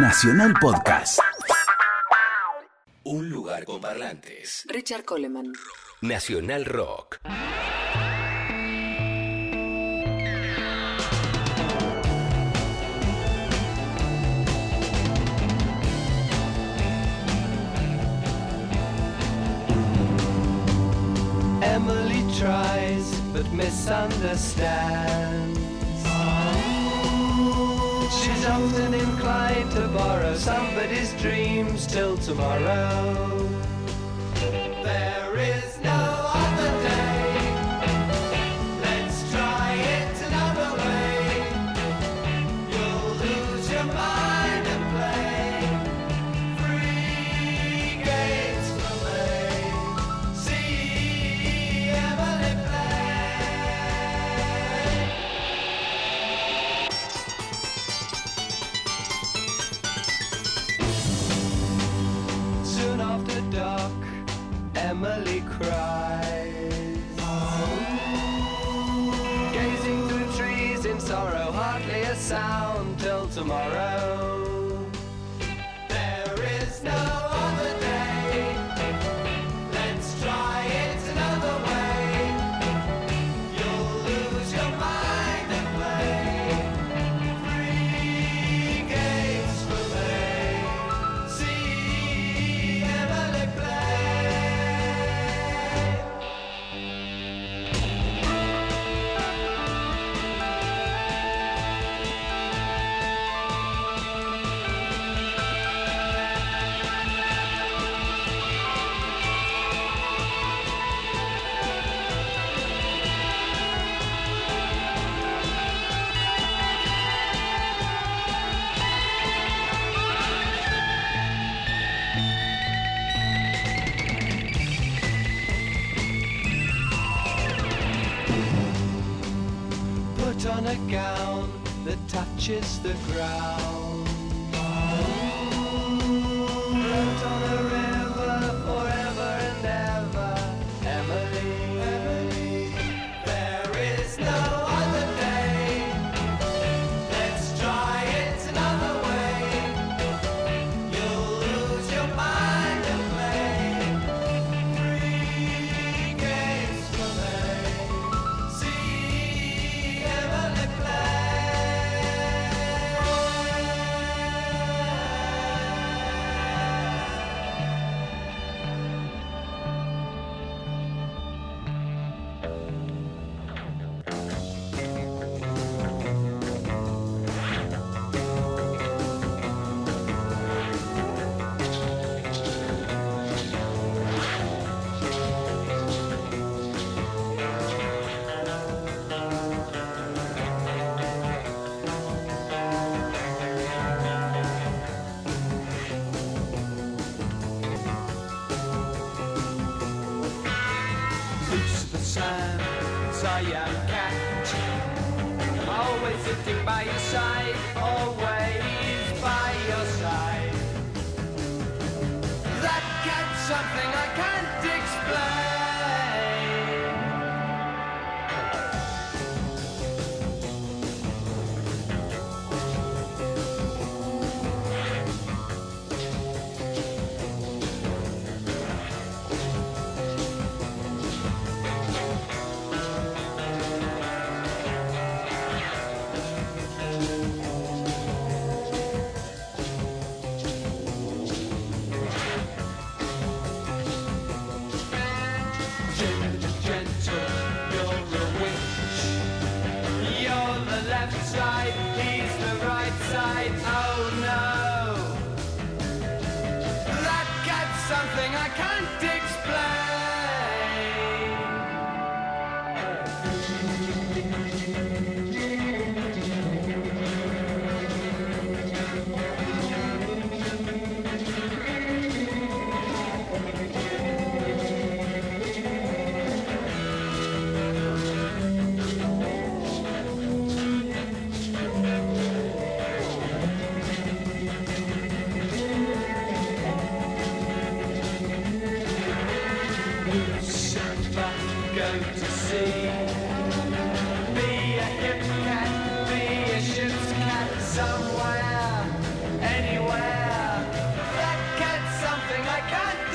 Nacional Podcast. Un lugar con parlantes. Richard Coleman. Nacional Rock. Emily tries but misunderstands. dreams till tomorrow. touches the ground. sands I am catching. Always sitting by your side, always by your side. That cat's something everything I can.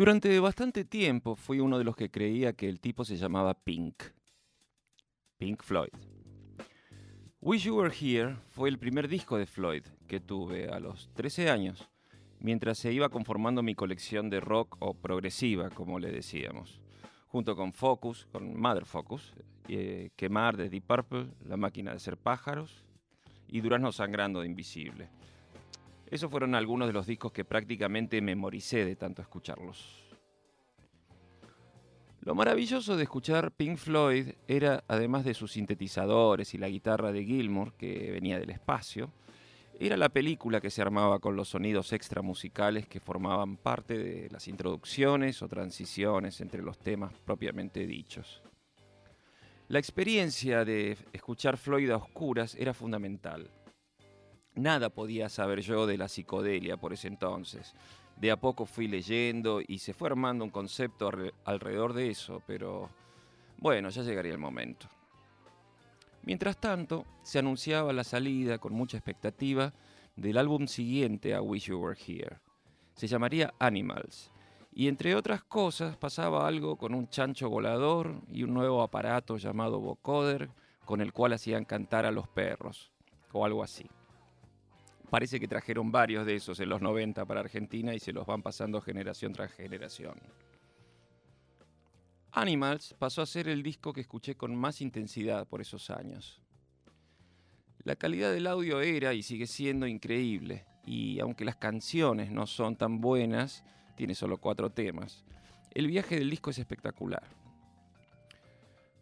Durante bastante tiempo fui uno de los que creía que el tipo se llamaba Pink. Pink Floyd. Wish You Were Here fue el primer disco de Floyd que tuve a los 13 años, mientras se iba conformando mi colección de rock o progresiva, como le decíamos, junto con Focus, con Mother Focus, eh, Quemar de Deep Purple, La máquina de ser pájaros y Durazno sangrando de Invisible. Esos fueron algunos de los discos que prácticamente memoricé de tanto escucharlos. Lo maravilloso de escuchar Pink Floyd era, además de sus sintetizadores y la guitarra de Gilmour, que venía del espacio, era la película que se armaba con los sonidos extra musicales que formaban parte de las introducciones o transiciones entre los temas propiamente dichos. La experiencia de escuchar Floyd a oscuras era fundamental. Nada podía saber yo de la psicodelia por ese entonces. De a poco fui leyendo y se fue armando un concepto alre- alrededor de eso, pero bueno, ya llegaría el momento. Mientras tanto, se anunciaba la salida con mucha expectativa del álbum siguiente a Wish You Were Here. Se llamaría Animals. Y entre otras cosas pasaba algo con un chancho volador y un nuevo aparato llamado vocoder con el cual hacían cantar a los perros, o algo así. Parece que trajeron varios de esos en los 90 para Argentina y se los van pasando generación tras generación. Animals pasó a ser el disco que escuché con más intensidad por esos años. La calidad del audio era y sigue siendo increíble, y aunque las canciones no son tan buenas, tiene solo cuatro temas, el viaje del disco es espectacular.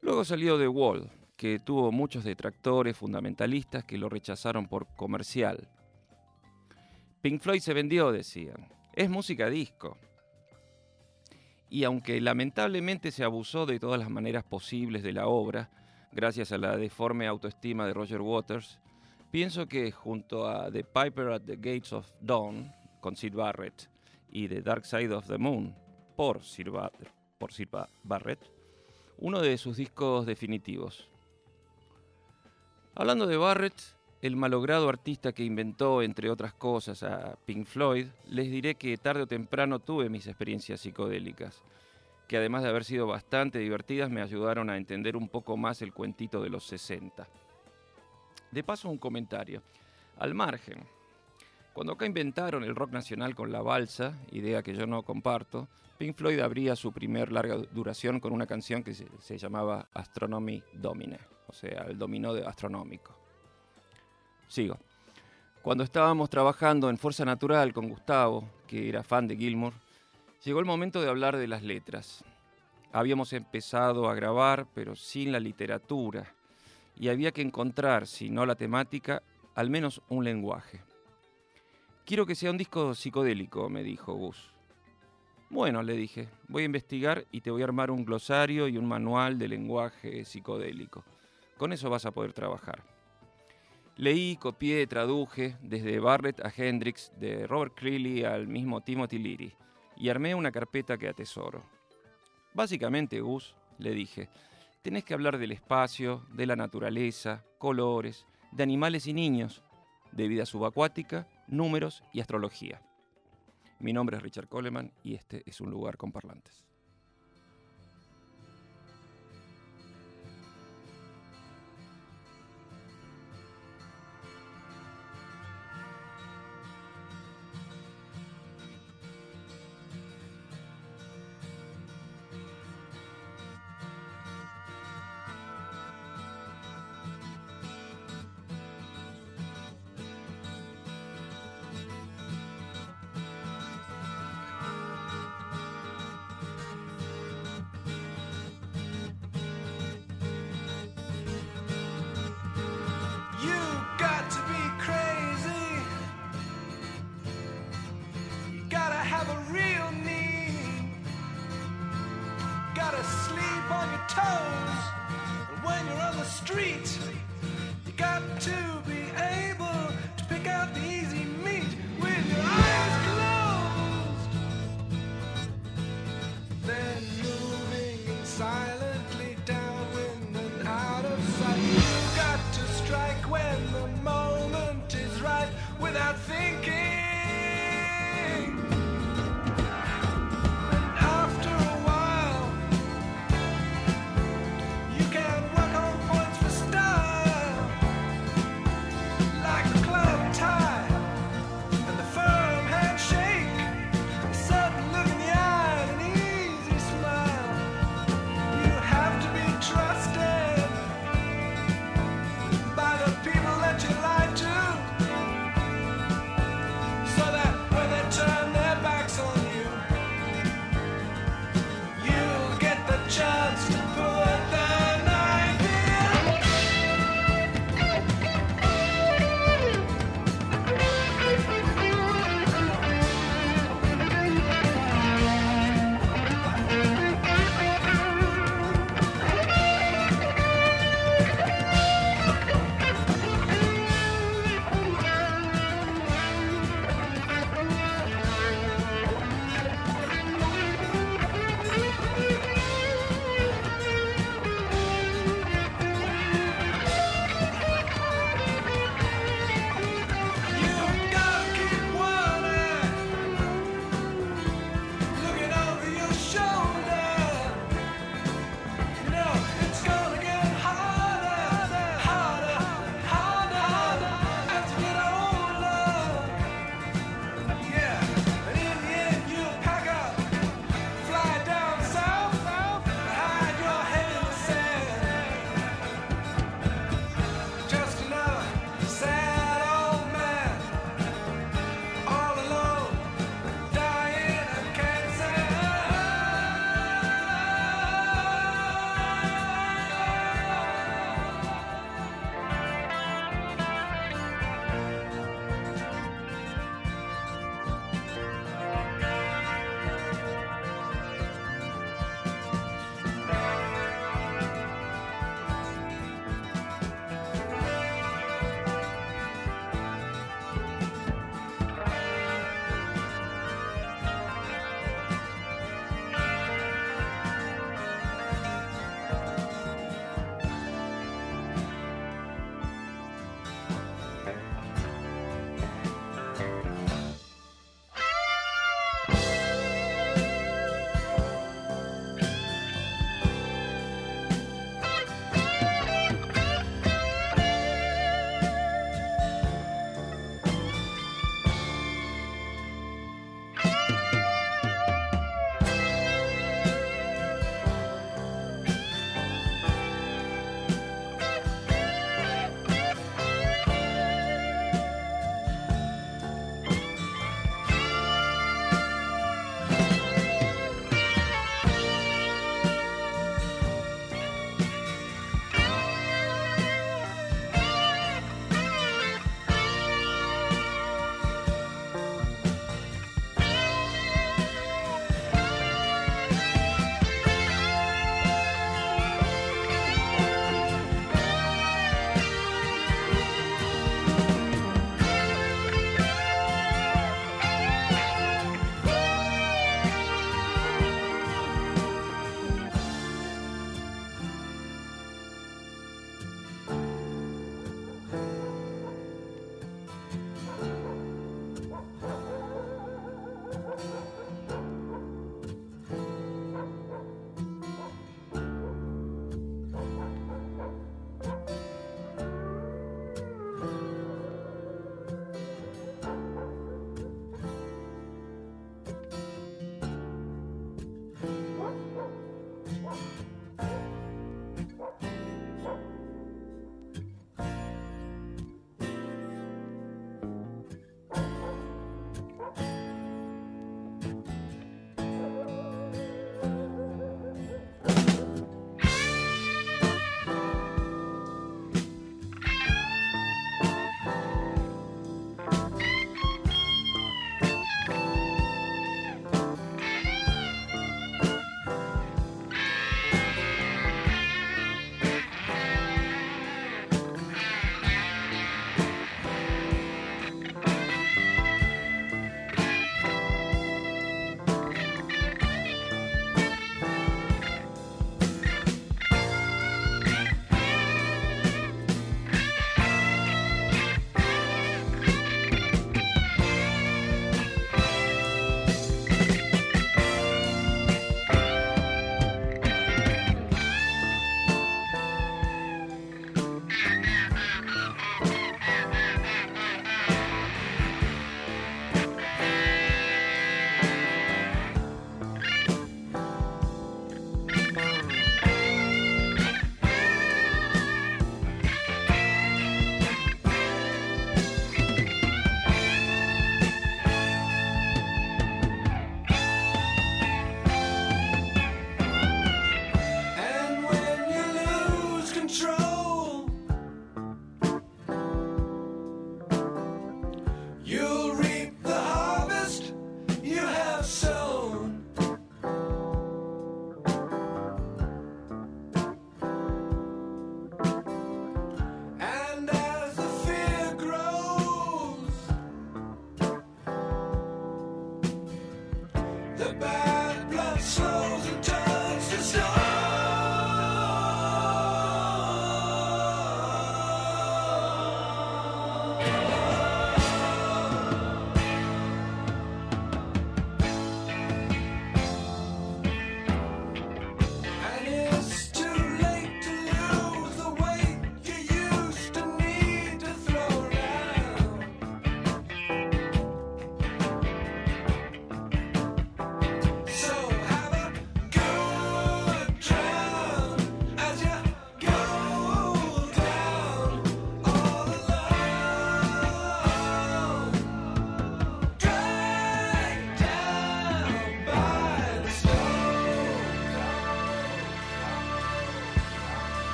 Luego salió The Wall, que tuvo muchos detractores fundamentalistas que lo rechazaron por comercial. Pink Floyd se vendió, decían. Es música disco. Y aunque lamentablemente se abusó de todas las maneras posibles de la obra, gracias a la deforme autoestima de Roger Waters, pienso que junto a The Piper at the Gates of Dawn, con Sid Barrett, y The Dark Side of the Moon, por Sid, Bar- por Barrett, uno de sus discos definitivos. Hablando de Barrett, el malogrado artista que inventó, entre otras cosas, a Pink Floyd, les diré que tarde o temprano tuve mis experiencias psicodélicas, que además de haber sido bastante divertidas, me ayudaron a entender un poco más el cuentito de los 60. De paso, un comentario. Al margen, cuando acá inventaron el rock nacional con la balsa, idea que yo no comparto, Pink Floyd abría su primer larga duración con una canción que se, llamaba Astronomy Domine, o sea, el dominó de astronómico. Sigo. Cuando estábamos trabajando en Fuerza Natural con Gustavo, que era fan de Gilmour, llegó el momento de hablar de las letras. Habíamos empezado a grabar, pero sin la literatura, y había que encontrar, si no la temática, al menos un lenguaje. Quiero que sea un disco psicodélico, me dijo Gus. Bueno, le dije, voy a investigar y te voy a armar un glosario y un manual de lenguaje psicodélico. Con eso vas a poder trabajar. Leí, copié, traduje, desde Barrett a Hendrix, de Robert Creeley al mismo Timothy Leary, y armé una carpeta que atesoro. Básicamente, Gus, le dije, tenés que hablar del espacio, de la naturaleza, colores, de animales y niños, de vida subacuática, números y astrología. Mi nombre es Richard Coleman y este es un lugar con parlantes.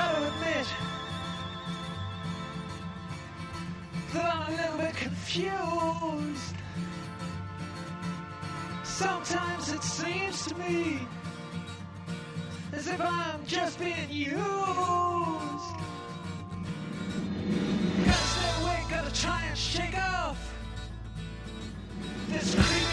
admit that I'm a little bit confused. Sometimes it seems to me as if I'm just being used. Gotta stay awake, gotta try and shake off this creep.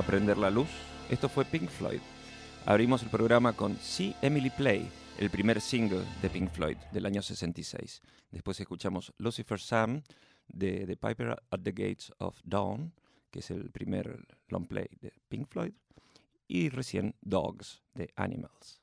Aprender la Luz. Esto fue Pink Floyd. Abrimos el programa con See Emily Play, el primer single de Pink Floyd del año 66. Después escuchamos Lucifer Sam de The Piper at the Gates of Dawn, que es el primer long play de Pink Floyd. Y recién Dogs de Animals.